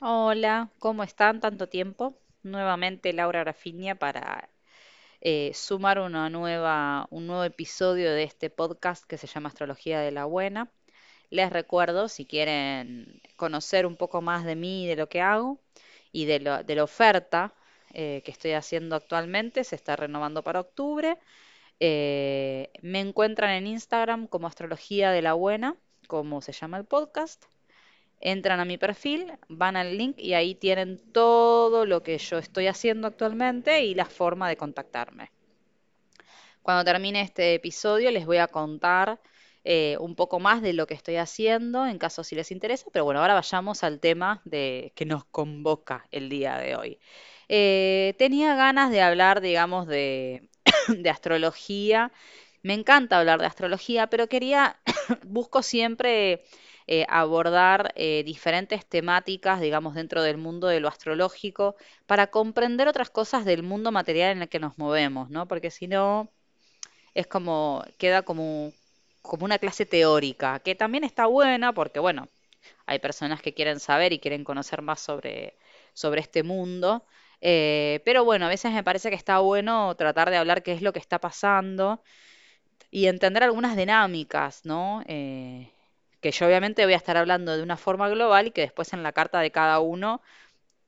Hola, ¿cómo están? Tanto tiempo. Nuevamente Laura Grafiña para eh, sumar una nueva, un nuevo episodio de este podcast que se llama Astrología de la Buena. Les recuerdo, si quieren conocer un poco más de mí de lo que hago y de, de la oferta eh, que estoy haciendo actualmente, se está renovando para octubre. eh, me encuentran en Instagram como Astrología de la Buena, como se llama el podcast. Entran a mi perfil, van al link y ahí tienen todo lo que yo estoy haciendo actualmente y la forma de contactarme. Cuando termine este episodio les voy a contar eh, un poco más de lo que estoy haciendo en caso si les interesa, pero bueno, ahora vayamos al tema de, que nos convoca el día de hoy. Eh, tenía ganas de hablar, digamos, de, de astrología. Me encanta hablar de astrología, pero quería, busco siempre eh, abordar eh, diferentes temáticas, digamos, dentro del mundo de lo astrológico, para comprender otras cosas del mundo material en el que nos movemos, ¿no? Porque si no, es como, queda como, como una clase teórica, que también está buena porque, bueno, hay personas que quieren saber y quieren conocer más sobre, sobre este mundo. eh, pero bueno, a veces me parece que está bueno tratar de hablar qué es lo que está pasando y entender algunas dinámicas, ¿no? Que yo obviamente voy a estar hablando de una forma global y que después en la carta de cada uno,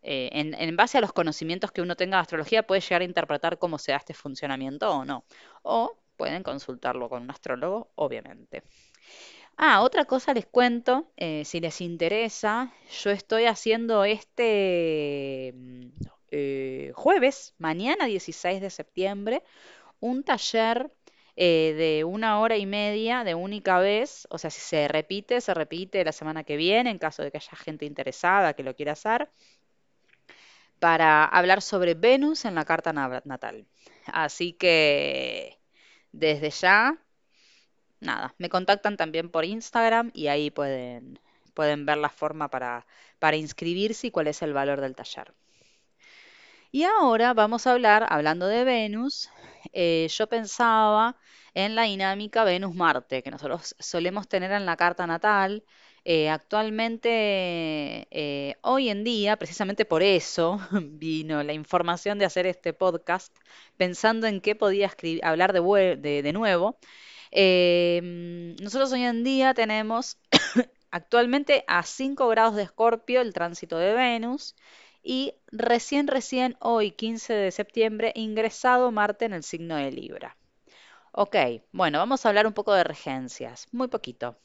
eh, en, base a los conocimientos que uno tenga de astrología, puede llegar a interpretar cómo se da este funcionamiento o no. O pueden consultarlo con un astrólogo, obviamente. Ah, otra cosa les cuento, eh, si les interesa, yo estoy haciendo este mm, eh, jueves, mañana 16 de septiembre, un taller eh, de una hora y media de única vez, o sea, si se repite, se repite la semana que viene, en caso de que haya gente interesada que lo quiera hacer, para hablar sobre Venus en la carta na- natal. Así que desde ya, nada, me contactan también por Instagram y ahí pueden, pueden ver la forma para, para inscribirse y cuál es el valor del taller. Y ahora vamos a hablar, hablando de Venus, eh, yo pensaba en la dinámica Venus-Marte, que nosotros solemos tener en la carta natal. Eh, actualmente, eh, hoy en día, precisamente por eso vino la información de hacer este podcast, pensando en qué podía escribir, hablar de, de- nuevo. Eh, nosotros hoy en día tenemos Actualmente a 5 grados de Escorpio el tránsito de Venus y recién, recién hoy, 15 de septiembre, ingresado Marte en el signo de Libra. Ok, bueno, vamos a hablar un poco de regencias, muy poquito.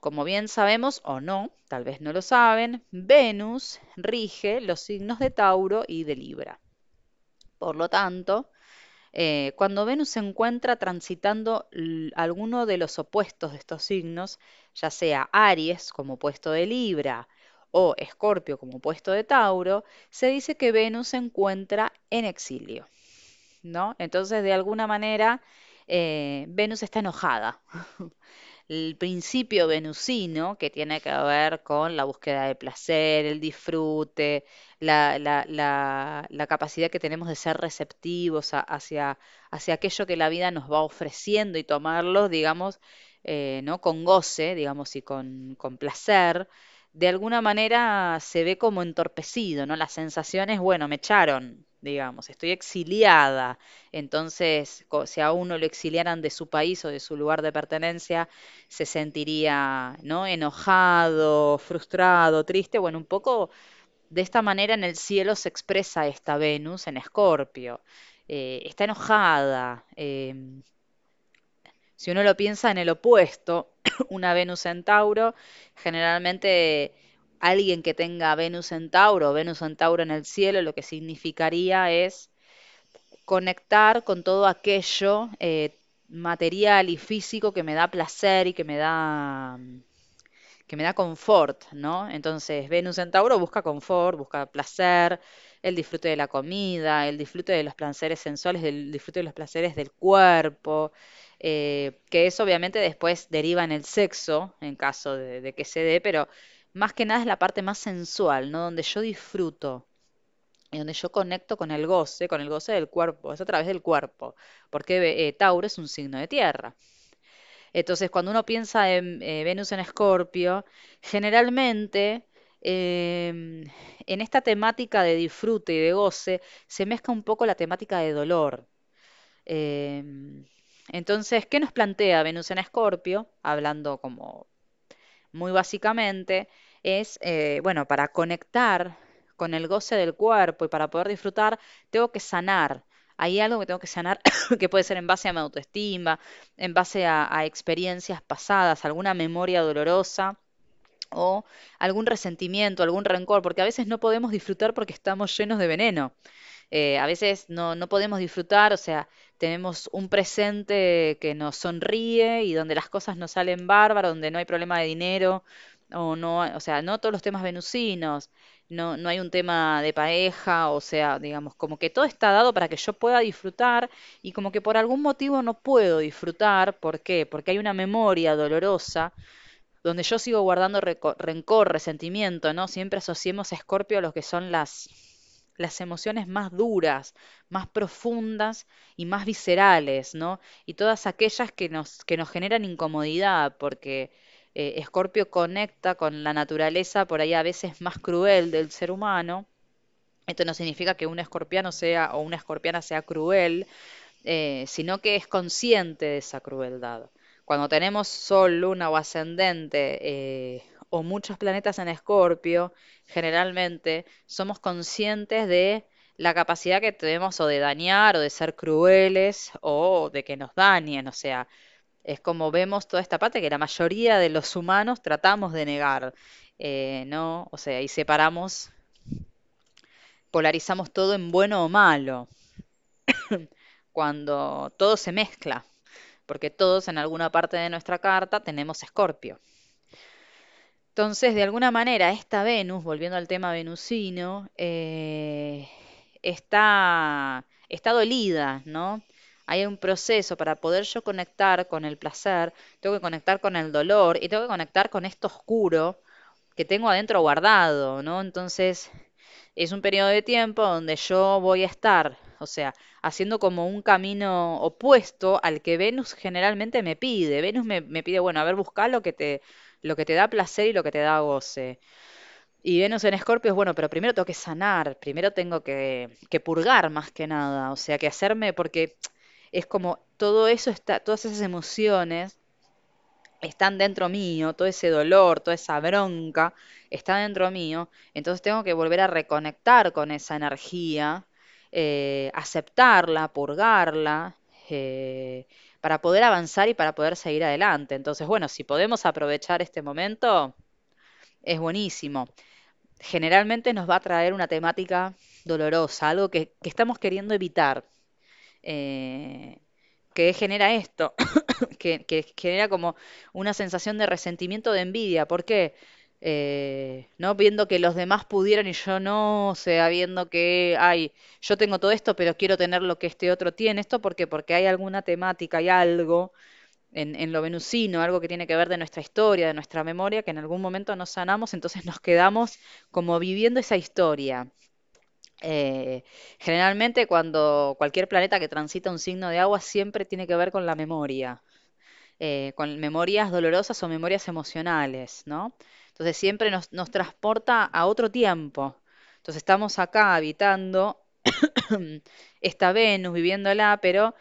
Como bien sabemos o no, tal vez no lo saben, Venus rige los signos de Tauro y de Libra. Por lo tanto, eh, cuando Venus se encuentra transitando alguno de los opuestos de estos signos, ya sea Aries como puesto de Libra o Escorpio como puesto de Tauro, se dice que Venus se encuentra en exilio, ¿no? Entonces, de alguna manera, eh, Venus está enojada el principio venusino, que tiene que ver con la búsqueda de placer, el disfrute, la, la- capacidad que tenemos de ser receptivos hacia, hacia aquello que la vida nos va ofreciendo y tomarlo, digamos, eh, ¿no? Con goce, digamos, y con, con placer, de alguna manera se ve como entorpecido, ¿no? La sensación es, bueno, me echaron. digamos, estoy exiliada. Entonces, si a uno lo exiliaran de su país o de su lugar de pertenencia, se sentiría, ¿no? enojado, frustrado, triste. Bueno, un poco de esta manera en el cielo se expresa esta Venus en Escorpio. Eh, está enojada. em, si uno lo piensa en el opuesto, una Venus en Tauro, generalmente alguien que tenga Venus en Tauro Venus en Tauro en el cielo, lo que significaría es conectar con todo aquello eh, material y físico que me da placer y que me da que me da confort, ¿no? Entonces, Venus en Tauro busca confort, busca placer, el disfrute de la comida, el disfrute de los placeres sensuales, el disfrute de los placeres del cuerpo, eh, que eso obviamente después deriva en el sexo, en caso de, que se dé, pero más que nada es la parte más sensual, ¿no? Donde yo disfruto y donde yo conecto con el goce, con el goce del cuerpo, es a través del cuerpo, porque eh, Tauro es un signo de tierra. Entonces, cuando uno piensa en eh, Venus en Escorpio, generalmente em, en esta temática de disfrute y de goce se mezcla un poco la temática de dolor. Em, entonces, ¿qué nos plantea Venus en Escorpio? Hablando como muy básicamente, es, eh, bueno, para conectar con el goce del cuerpo y para poder disfrutar, tengo que sanar. Hay algo que tengo que sanar que puede ser en base a mi autoestima, en base a, a experiencias pasadas, alguna memoria dolorosa o algún resentimiento, algún rencor, porque a veces no podemos disfrutar porque estamos llenos de veneno. Eh, a veces no, no podemos disfrutar, o sea, tenemos un presente que nos sonríe y donde las cosas nos salen bárbaras, donde no hay problema de dinero, o no, o sea, no todos los temas venusinos, no, no hay un tema de pareja, o sea, digamos, como que todo está dado para que yo pueda disfrutar y como que por algún motivo no puedo disfrutar, ¿por qué? Porque hay una memoria dolorosa donde yo sigo guardando rencor, resentimiento, ¿no? Siempre asociemos a Escorpio a lo que son las, las emociones más duras, más profundas y más viscerales, ¿no? Y todas aquellas que nos, que nos generan incomodidad, porque eh, Escorpio conecta con la naturaleza por ahí a veces más cruel del ser humano. Esto no significa que un escorpiano sea o una escorpiana sea cruel, eh, sino que es consciente de esa crueldad. Cuando tenemos Sol, Luna o ascendente eh, o muchos planetas en Escorpio, generalmente somos conscientes de la capacidad que tenemos o de dañar o de ser crueles o de que nos dañen. O sea, es como vemos toda esta parte que la mayoría de los humanos tratamos de negar, eh, ¿no? O sea, y separamos, polarizamos todo en bueno o malo cuando todo se mezcla, porque todos en alguna parte de nuestra carta tenemos Escorpio. Entonces, de alguna manera, esta Venus, volviendo al tema venusino, eh, está, está dolida, ¿no? Hay un proceso para poder yo conectar con el placer, tengo que conectar con el dolor y tengo que conectar con esto oscuro que tengo adentro guardado, ¿no? Entonces, es un periodo de tiempo donde yo voy a estar, o sea, haciendo como un camino opuesto al que Venus generalmente me pide. Venus me, me pide, bueno, a ver, busca lo que te, lo que te da placer y lo que te da goce. Y Venus en Escorpio es bueno, pero primero tengo que sanar, primero tengo que, purgar más que nada, o sea, que hacerme, porque es como todo eso está, todas esas emociones están dentro mío, todo ese dolor, toda esa bronca está dentro mío, entonces tengo que volver a reconectar con esa energía, eh, aceptarla, purgarla, eh, para poder avanzar y para poder seguir adelante. Entonces, bueno, si podemos aprovechar este momento, es buenísimo. Generalmente nos va a traer una temática dolorosa, algo que, que estamos queriendo evitar. eh, que genera esto, que, que genera como una sensación de resentimiento, de envidia. ¿Por qué? Eh, ¿no? Viendo que los demás pudieran y yo no, o sea, viendo que, ay, yo tengo todo esto, pero quiero tener lo que este otro tiene. ¿Esto por qué? Porque hay alguna temática, hay algo en, en lo venusino, algo que tiene que ver de nuestra historia, de nuestra memoria, que en algún momento nos sanamos, entonces nos quedamos como viviendo esa historia. Eh, generalmente cuando cualquier planeta que transita un signo de agua siempre tiene que ver con la memoria, eh, con memorias dolorosas o memorias emocionales, ¿no? Entonces siempre nos, transporta a otro tiempo. Entonces estamos acá habitando esta Venus, viviéndola, pero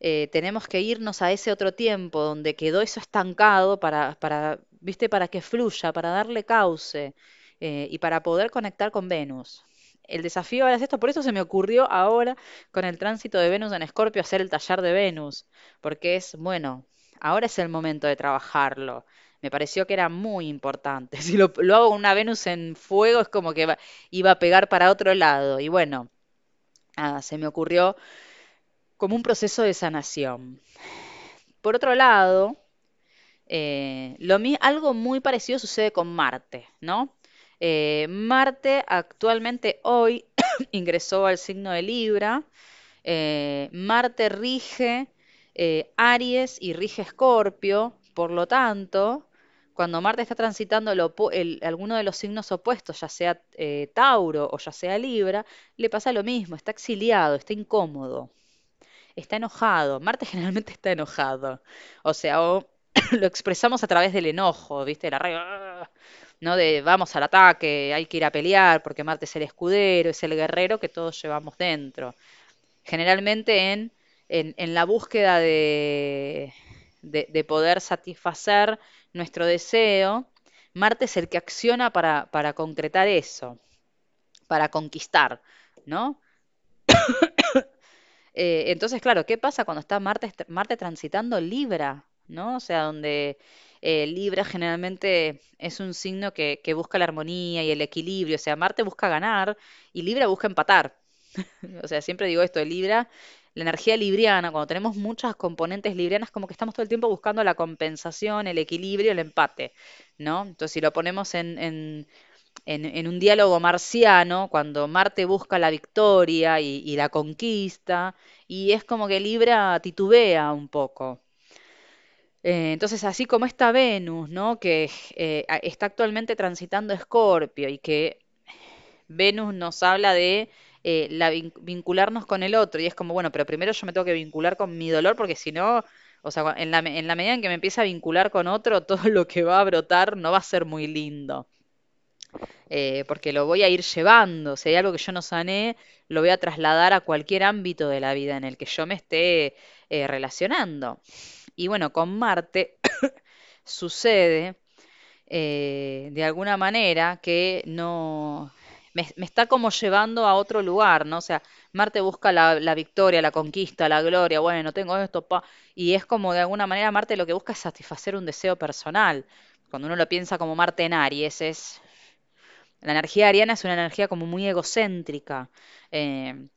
eh, tenemos que irnos a ese otro tiempo donde quedó eso estancado para, para, ¿viste? Para que fluya, para darle cauce eh, y para poder conectar con Venus. El desafío ahora es esto, por eso se me ocurrió ahora con el tránsito de Venus en Escorpio hacer el taller de Venus, porque es, bueno, ahora es el momento de trabajarlo. Me pareció que era muy importante. Si lo, lo hago una Venus en fuego es como que iba a pegar para otro lado. Y bueno, se me ocurrió como un proceso de sanación. Por otro lado, eh, lo algo muy parecido sucede con Marte, ¿no? Eh, Marte actualmente hoy ingresó al signo de Libra. eh, Marte rige eh, Aries y rige Escorpio. Por lo tanto, cuando Marte está transitando alguno de los signos opuestos, ya sea eh, Tauro o ya sea Libra, le pasa lo mismo, está exiliado, está incómodo está enojado. Marte generalmente está enojado. O sea, lo expresamos a través del enojo, ¿viste? La rabia. ¡ah! ¿no? De vamos al ataque, hay que ir a pelear, porque Marte es el escudero, es el guerrero que todos llevamos dentro. Generalmente en, en, la búsqueda de, de, poder satisfacer nuestro deseo, Marte es el que acciona para, para concretar eso, para conquistar, ¿no? Eh, entonces, claro, ¿qué pasa cuando está Marte, Marte transitando Libra? ¿no? O sea, donde eh, Libra generalmente es un signo que, que, busca la armonía y el equilibrio. O sea, Marte busca ganar y Libra busca empatar. o sea, siempre digo esto Libra. La energía libriana, cuando tenemos muchas componentes librianas, como que estamos todo el tiempo buscando la compensación, el equilibrio, el empate, ¿no? Entonces, si lo ponemos en, un diálogo marciano, cuando Marte busca la victoria y, la conquista, y es como que Libra titubea un poco. Eh, entonces, así como esta Venus, ¿no? que eh, está actualmente transitando Escorpio y que Venus nos habla de eh, la, vincularnos con el otro, y es como, bueno, pero primero yo me tengo que vincular con mi dolor, porque si no, o sea, en la, en la medida en que me empieza a vincular con otro, todo lo que va a brotar no va a ser muy lindo. Eh, porque lo voy a ir llevando. Si hay algo que yo no sané, lo voy a trasladar a cualquier ámbito de la vida en el que yo me esté eh, relacionando. Y bueno, con Marte sucede de alguna manera que no... Me, está como llevando a otro lugar, ¿no? O sea, Marte busca la, victoria, la conquista, la gloria, bueno, tengo esto, pa, y es como de alguna manera Marte lo que busca es satisfacer un deseo personal. Cuando uno lo piensa como Marte en Aries, es la energía ariana es una energía como muy egocéntrica. Eh,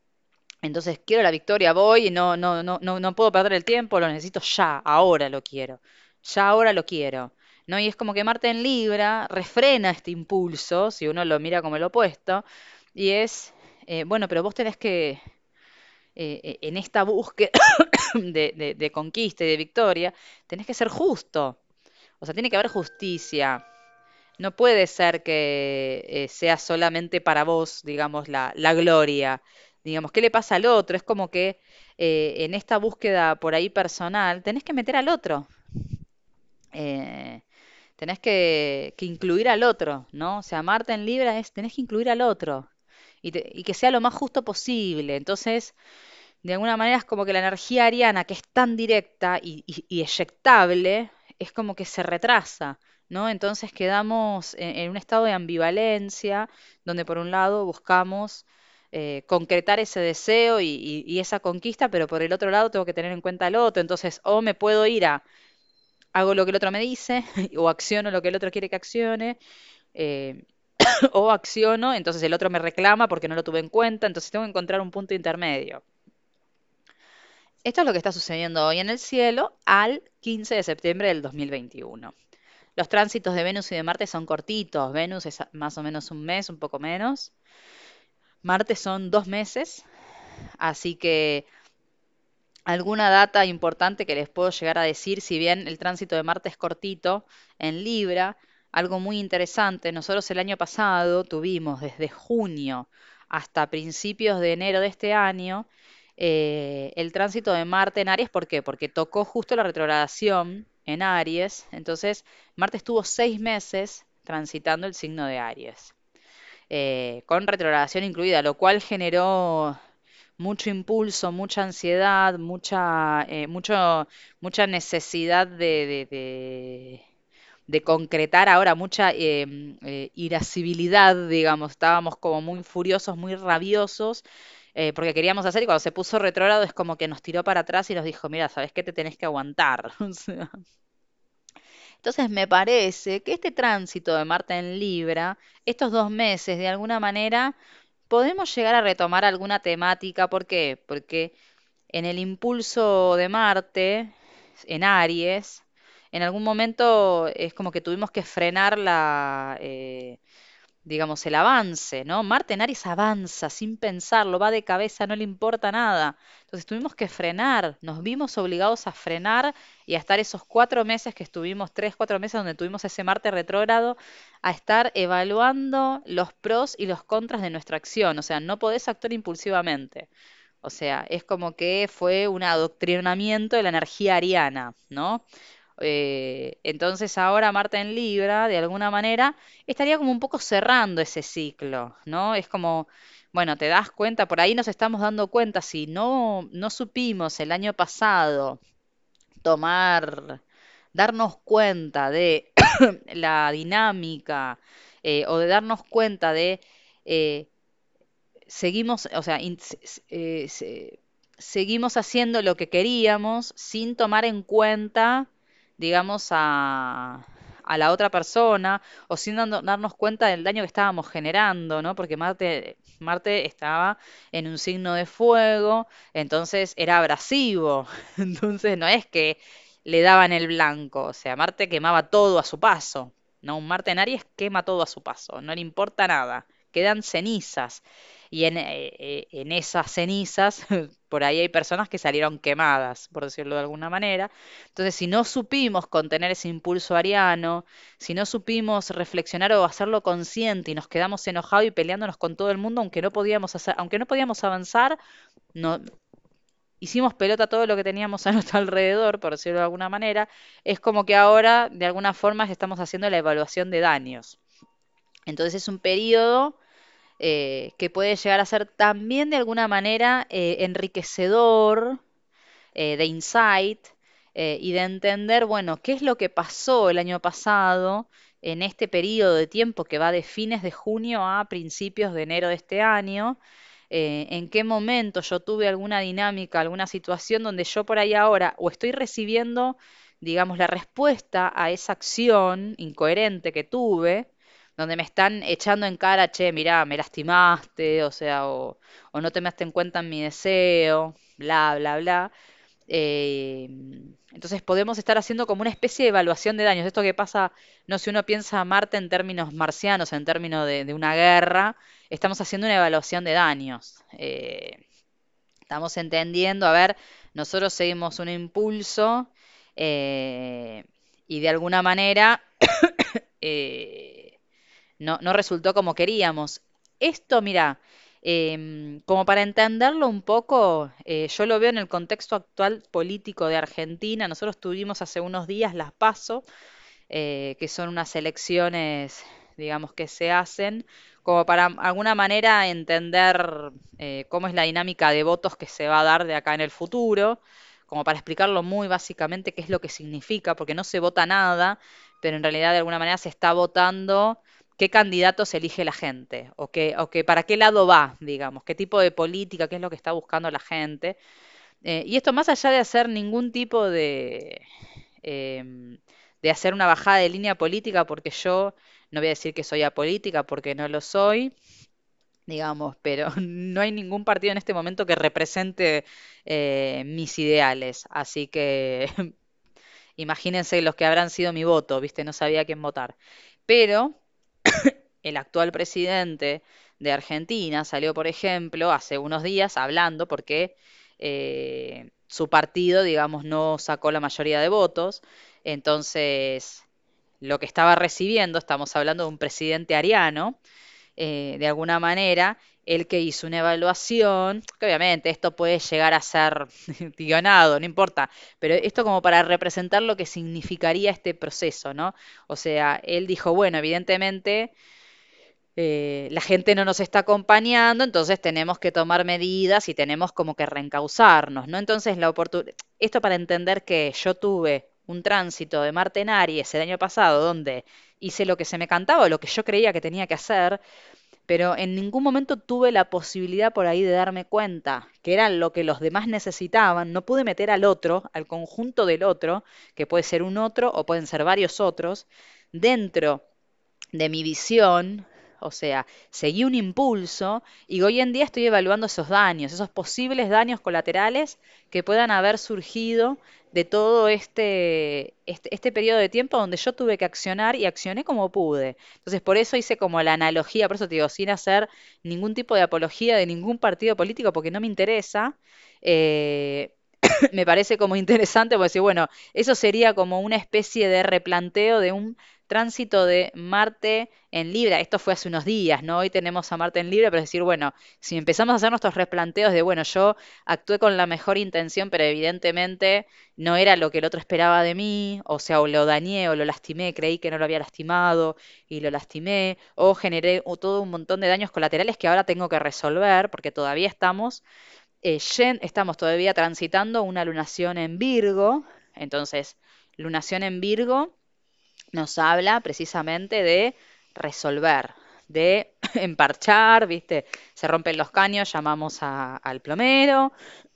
entonces quiero la victoria, voy y no, no, no, no, no puedo perder el tiempo, lo necesito ya, ahora lo quiero. Ya ahora lo quiero. ¿No? Y es como que Marte en Libra refrena este impulso, si uno lo mira como el opuesto, y es, eh, bueno, pero vos tenés que, eh, en esta búsqueda de, de, de conquista y de victoria, tenés que ser justo. O sea, tiene que haber justicia. No puede ser que eh, sea solamente para vos, digamos, la, la, gloria. Digamos, ¿qué le pasa al otro? Es como que eh, en esta búsqueda por ahí personal tenés que meter al otro. Eh, tenés que, incluir al otro, ¿no? O sea, amarte en Libra es tenés que incluir al otro y, y que sea lo más justo posible. Entonces, de alguna manera es como que la energía ariana, que es tan directa y, y, y eyectable, es como que se retrasa. ¿no? Entonces quedamos en, un estado de ambivalencia, donde por un lado buscamos eh, concretar ese deseo y, esa conquista, pero por el otro lado tengo que tener en cuenta al otro. Entonces, o me puedo ir a hago lo que el otro me dice, o acciono lo que el otro quiere que accione, eh, o acciono, entonces el otro me reclama porque no lo tuve en cuenta, entonces tengo que encontrar un punto intermedio. Esto es lo que está sucediendo hoy en el cielo al 15 de septiembre del 2021. Los tránsitos de Venus y de Marte son cortitos. Venus es más o menos un mes, un poco menos. Marte son dos meses. Así que alguna data importante que les puedo llegar a decir, si bien el tránsito de Marte es cortito en Libra, algo muy interesante, nosotros el año pasado tuvimos desde junio hasta principios de enero de este año eh, el tránsito de Marte en Aries, ¿por qué? Porque tocó justo la retrogradación en Aries. Entonces, Marte estuvo seis meses transitando el signo de Aries, eh, con retrogradación incluida, lo cual generó mucho impulso, mucha ansiedad, mucha, eh, mucha necesidad de, de, concretar ahora, mucha eh, eh, irascibilidad, digamos, estábamos como muy furiosos, muy rabiosos. porque queríamos hacer y cuando se puso retrógrado es como que nos tiró para atrás y nos dijo, mira, ¿sabes qué? Te tenés que aguantar. Entonces me parece que este tránsito de Marte en Libra, estos dos meses, de alguna manera, podemos llegar a retomar alguna temática. ¿Por qué? Porque en el impulso de Marte, en Aries, en algún momento es como que tuvimos que frenar la, eh, digamos, el avance, ¿no? Marte en Aries avanza sin pensarlo, va de cabeza, no le importa nada. Entonces tuvimos que frenar, nos vimos obligados a frenar y a estar esos cuatro meses que estuvimos, tres, cuatro meses donde tuvimos ese Marte retrógrado, a estar evaluando los pros y los contras de nuestra acción. O sea, no podés actuar impulsivamente. O sea, es como que fue un adoctrinamiento de la energía ariana, ¿no? Eh, entonces ahora Marte en Libra, de alguna manera, estaría como un poco cerrando ese ciclo, ¿no? Es como, bueno, te das cuenta, por ahí nos estamos dando cuenta, si no, no supimos el año pasado tomar, darnos cuenta de la dinámica eh, o de darnos cuenta de eh, seguimos, o sea, seguimos haciendo lo que queríamos sin tomar en cuenta, digamos, a, a la otra persona o sin darnos cuenta del daño que estábamos generando, ¿no? Porque Marte, Marte estaba en un signo de fuego, entonces era abrasivo, entonces no es que le daban el blanco, o sea, Marte quemaba todo a su paso, ¿no? Un Marte en Aries quema todo a su paso, no le importa nada, quedan cenizas. Y en, eh, eh, en esas cenizas, por ahí hay personas que salieron quemadas, por decirlo de alguna manera. Entonces, si no supimos contener ese impulso ariano, si no supimos reflexionar o hacerlo consciente y nos quedamos enojados y peleándonos con todo el mundo, aunque no podíamos hacer, aunque no podíamos avanzar, no, hicimos pelota todo lo que teníamos a nuestro alrededor, por decirlo de alguna manera, es como que ahora, de alguna forma, estamos haciendo la evaluación de daños. Entonces es un periodo eh, que puede llegar a ser también de alguna manera eh, enriquecedor, eh, de insight y de entender, bueno, qué es lo que pasó el año pasado en este periodo de tiempo que va de fines de junio a principios de enero de este año, en qué momento yo tuve alguna dinámica, alguna situación donde yo por ahí ahora o estoy recibiendo, digamos, la respuesta a esa acción incoherente que tuve, donde me están echando en cara, che, mirá, me lastimaste, o sea, o, no te me en cuenta en mi deseo, bla, bla, bla. Eh, entonces podemos estar haciendo como una especie de evaluación de daños. Esto que pasa, no si uno piensa a Marte en términos marcianos, en términos de, de una guerra, estamos haciendo una evaluación de daños. Eh, estamos entendiendo, a ver, nosotros seguimos un impulso eh, y de alguna manera eh, no, resultó como queríamos. Esto, mira, em, como para entenderlo un poco, eh, yo lo veo en el contexto actual político de Argentina. Nosotros tuvimos hace unos días las PASO, eh, que son unas elecciones, digamos, que se hacen como para alguna manera entender eh, cómo es la dinámica de votos que se va a dar de acá en el futuro, como para explicarlo muy básicamente qué es lo que significa, porque no se vota nada, pero en realidad de alguna manera se está votando qué candidatos elige la gente, o que, o que para qué lado va, digamos, qué tipo de política, qué es lo que está buscando la gente. Eh, y esto más allá de hacer ningún tipo de, em, de hacer una bajada de línea política, porque yo no voy a decir que soy apolítica, porque no lo soy, digamos, pero no hay ningún partido en este momento que represente eh, mis ideales. Así que imagínense los que habrán sido mi voto, ¿viste? No sabía quién votar. Pero el actual presidente de Argentina salió, por ejemplo, hace unos días hablando porque eh, su partido, digamos, no sacó la mayoría de votos. Entonces, lo que estaba recibiendo, estamos hablando de un presidente ariano, eh, de alguna manera, el que hizo una evaluación, que obviamente esto puede llegar a ser guionado, no importa, pero esto como para representar lo que significaría este proceso, ¿no? O sea, él dijo, bueno, evidentemente eh, la gente no nos está acompañando, entonces tenemos que tomar medidas y tenemos como que reencauzarnos, ¿no? Entonces, la oportunidad, esto para entender que yo tuve un tránsito de Marte en Aries el año pasado, donde hice lo que se me cantaba, lo que yo creía que tenía que hacer, pero en ningún momento tuve la posibilidad por ahí de darme cuenta que era lo que los demás necesitaban. No pude meter al otro, al conjunto del otro, que puede ser un otro o pueden ser varios otros, dentro de mi visión, o sea, seguí un impulso y hoy en día estoy evaluando esos daños, esos posibles daños colaterales que puedan haber surgido de todo este, este, este periodo de tiempo donde yo tuve que accionar y accioné como pude. Entonces, por eso hice como la analogía, por eso te digo, sin hacer ningún tipo de apología de ningún partido político, porque no me interesa. eh, me parece como interesante, porque bueno, eso sería como una especie de replanteo de un tránsito de Marte en Libra. Esto fue hace unos días, ¿no? Hoy tenemos a Marte en Libra, pero es decir, bueno, si empezamos a hacer nuestros replanteos de, bueno, yo actué con la mejor intención, pero evidentemente no era lo que el otro esperaba de mí, o sea, o lo dañé o lo lastimé, creí que no lo había lastimado y lo lastimé, o generé todo un montón de daños colaterales que ahora tengo que resolver, porque todavía estamos eh, estamos todavía transitando una lunación en Virgo, entonces lunación en Virgo nos habla precisamente de resolver, de emparchar, ¿viste? Se rompen los caños, llamamos al plomero,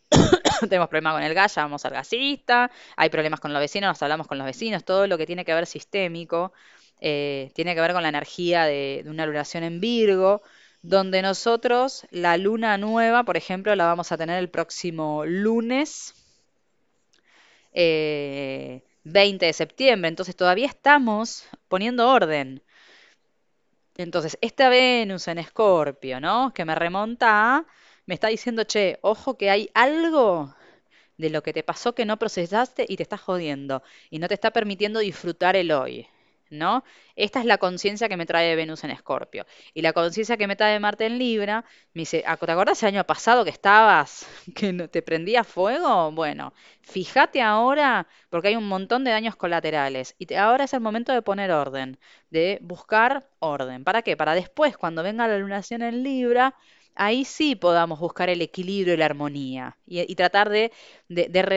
tenemos problemas con el gas, llamamos al gasista, hay problemas con los vecinos, nos hablamos con los vecinos, todo lo que tiene que ver sistémico, eh, tiene que ver con la energía de, una lunación en Virgo, donde nosotros la luna nueva, por ejemplo, la vamos a tener el próximo lunes 20 eh, de septiembre, entonces todavía estamos poniendo orden. Entonces, esta Venus en Escorpio, ¿no? Que me remonta me está diciendo, che, ojo que hay algo de lo que te pasó que no procesaste y te está jodiendo y no te está permitiendo disfrutar el hoy. ¿No? Esta es la conciencia que me trae Venus en Escorpio. Y la conciencia que me trae Marte en Libra, me dice, ¿te acuerdas el año pasado que estabas, que te prendía fuego? Bueno, fíjate ahora, porque hay un montón de daños colaterales. Y ahora es el momento de poner orden, de buscar orden. ¿Para qué? Para después, cuando venga la lunación en Libra, ahí sí podamos buscar el equilibrio y la armonía y, tratar de,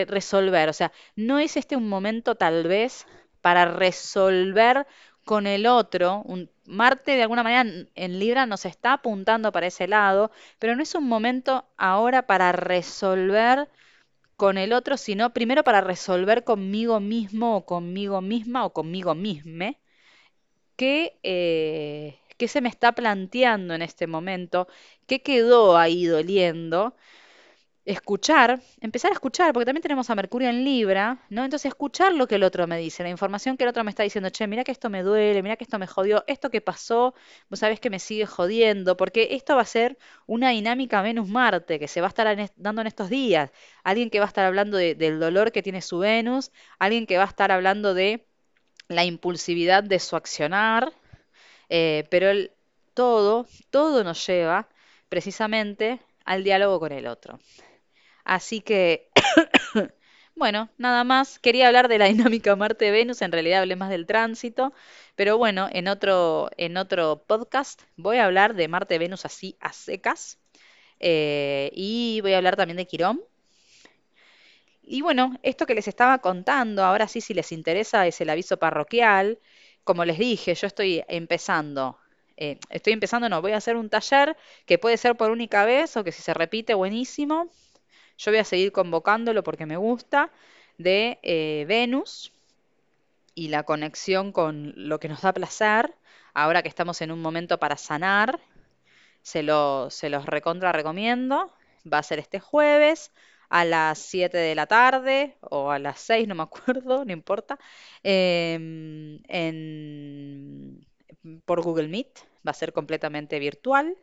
resolver. O sea, no es este un momento tal vez para resolver con el otro. Un, Marte de alguna manera en Libra nos está apuntando para ese lado, pero no es un momento ahora para resolver con el otro, sino primero para resolver conmigo mismo o conmigo misma o conmigo misma, que, eh, qué se me está planteando en este momento, qué quedó ahí doliendo escuchar, empezar a escuchar, porque también tenemos a Mercurio en Libra, ¿no? Entonces escuchar lo que el otro me dice, la información que el otro me está diciendo, che, mira que esto me duele, mira que esto me jodió, esto que pasó, vos sabés que me sigue jodiendo, porque esto va a ser una dinámica Venus-Marte que se va a estar dando en estos días. Alguien que va a estar hablando del dolor que tiene su Venus, alguien que va a estar hablando de la impulsividad de su accionar, eh, pero el, todo, todo nos lleva precisamente al diálogo con el otro. Así que, bueno, nada más. Quería hablar de la dinámica Marte-Venus, en realidad hablé más del tránsito, pero bueno, en otro, en otro podcast voy a hablar de Marte-Venus así a secas. Eh, y voy a hablar también de Quirón. Y bueno, esto que les estaba contando, ahora sí, si les interesa, es el aviso parroquial. Como les dije, yo estoy empezando eh, estoy empezando, no, voy a hacer un taller que puede ser por única vez o que si se repite, buenísimo. Yo voy a seguir convocándolo porque me gusta, de eh, Venus y la conexión con lo que nos da placer, ahora que estamos en un momento para sanar, se, lo, se los recontra recomiendo. Va a ser este jueves a las 7 de la tarde o a las 6, no me acuerdo, no importa, em, por Google Meet, va a ser completamente virtual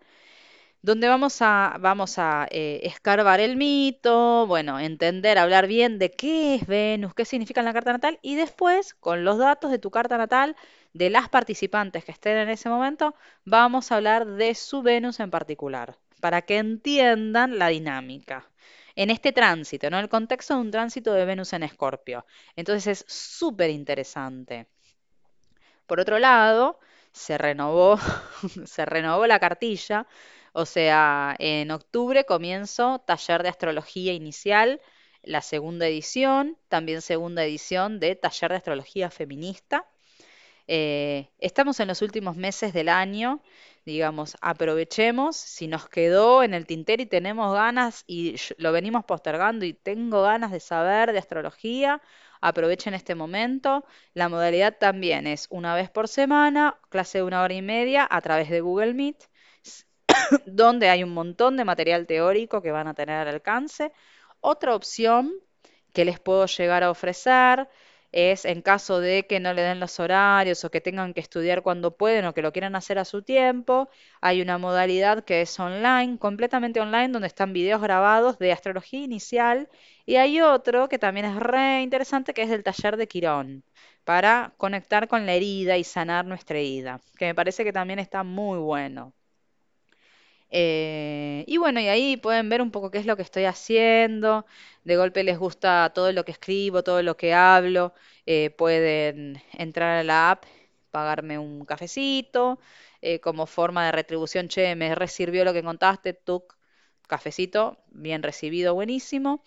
donde vamos a, vamos a eh, escarbar el mito, bueno, entender, hablar bien de qué es Venus, qué significa la carta natal y después, con los datos de tu carta natal, de las participantes que estén en ese momento, vamos a hablar de su Venus en particular, para que entiendan la dinámica. En este tránsito, ¿no? El contexto de un tránsito de Venus en Escorpio. Entonces es súper interesante. Por otro lado, se renovó, se renovó la cartilla o sea, en octubre comienzo taller de astrología inicial, la segunda edición, también segunda edición de taller de astrología feminista. Eh, estamos en los últimos meses del año, digamos, aprovechemos, si nos quedó en el tintero y tenemos ganas y lo venimos postergando y tengo ganas de saber de astrología, aprovechen este momento. La modalidad también es una vez por semana, clase de una hora y media a través de Google Meet. Donde hay un montón de material teórico que van a tener al alcance. Otra opción que les puedo llegar a ofrecer, es en caso de que no le den los horarios o que tengan que estudiar cuando pueden o que lo quieran hacer a su tiempo, hay una modalidad que es online, completamente online, donde están videos grabados de astrología inicial y hay otro que también es re interesante que es del taller de Quirón para conectar con la herida y sanar nuestra herida, que me parece que también está muy bueno. Eh, y bueno, y ahí pueden ver un poco qué es lo que estoy haciendo. De golpe les gusta todo lo que escribo, todo lo que hablo. eh, pueden entrar a la app, pagarme un cafecito, eh, como forma de retribución. Che, me resirvió lo que contaste, tu cafecito, bien recibido, buenísimo.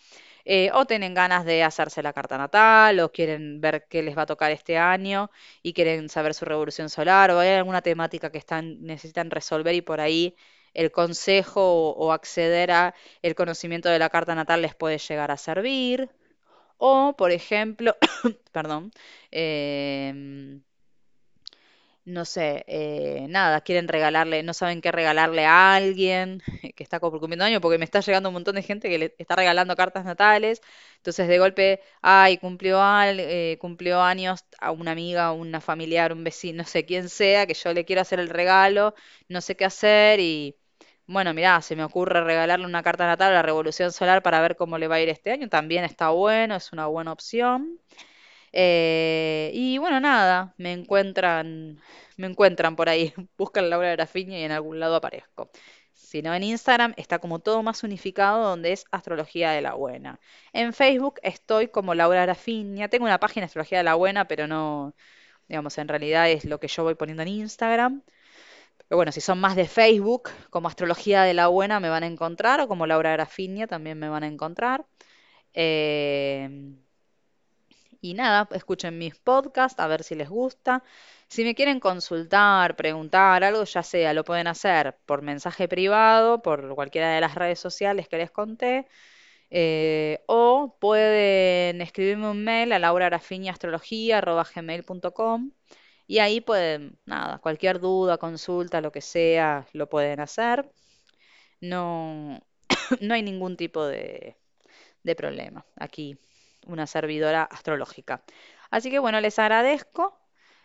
O tienen ganas de hacerse la carta natal, o quieren ver qué les va a tocar este año y quieren saber su revolución solar, o hay alguna temática que están, necesitan resolver y por ahí el consejo o, acceder a el conocimiento de la carta natal les puede llegar a servir. O, por ejemplo, perdón, em, no sé, eh, nada, quieren regalarle, no saben qué regalarle a alguien que está cumpliendo años, porque me está llegando un montón de gente que le está regalando cartas natales, entonces de golpe, ay, cumplió, al- eh, cumplió años a una amiga, una familiar, un vecino, no sé quién sea, que yo le quiero hacer el regalo, no sé qué hacer y bueno, mirá, se me ocurre regalarle una carta natal a la Revolución Solar para ver cómo le va a ir este año, también está bueno, es una buena opción. Eh, y bueno, nada, me encuentran, me encuentran por ahí, buscan Laura Grafiña y en algún lado aparezco. Si no, en Instagram está como todo más unificado, donde es Astrología de la Buena. En Facebook estoy como Laura Grafiña. Tengo una página Astrología de la Buena, pero no, digamos, en realidad es lo que yo voy poniendo en Instagram. Pero bueno, si son más de Facebook, como Astrología de la Buena me van a encontrar, o como Laura Grafiña también me van a encontrar. Eh, y nada, escuchen mis podcasts a ver si les gusta. Si me quieren consultar, preguntar algo, ya sea, lo pueden hacer por mensaje privado, por cualquiera de las redes sociales que les conté, eh, o pueden escribirme un mail a laurarafiñaastrología.gmail.com y ahí pueden, nada, cualquier duda, consulta, lo que sea, lo pueden hacer. No, no hay ningún tipo de, de problema. Aquí una servidora astrológica. Así que bueno, les agradezco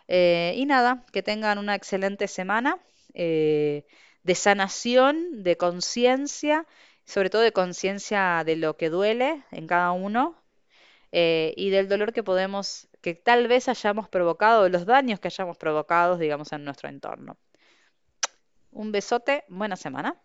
eh, y nada, que tengan una excelente semana eh, de sanación, de conciencia, sobre todo de conciencia de lo que duele en cada uno eh, y del dolor que podemos, que tal vez hayamos provocado, los daños que hayamos provocado, digamos, en nuestro entorno. Un besote, buena semana.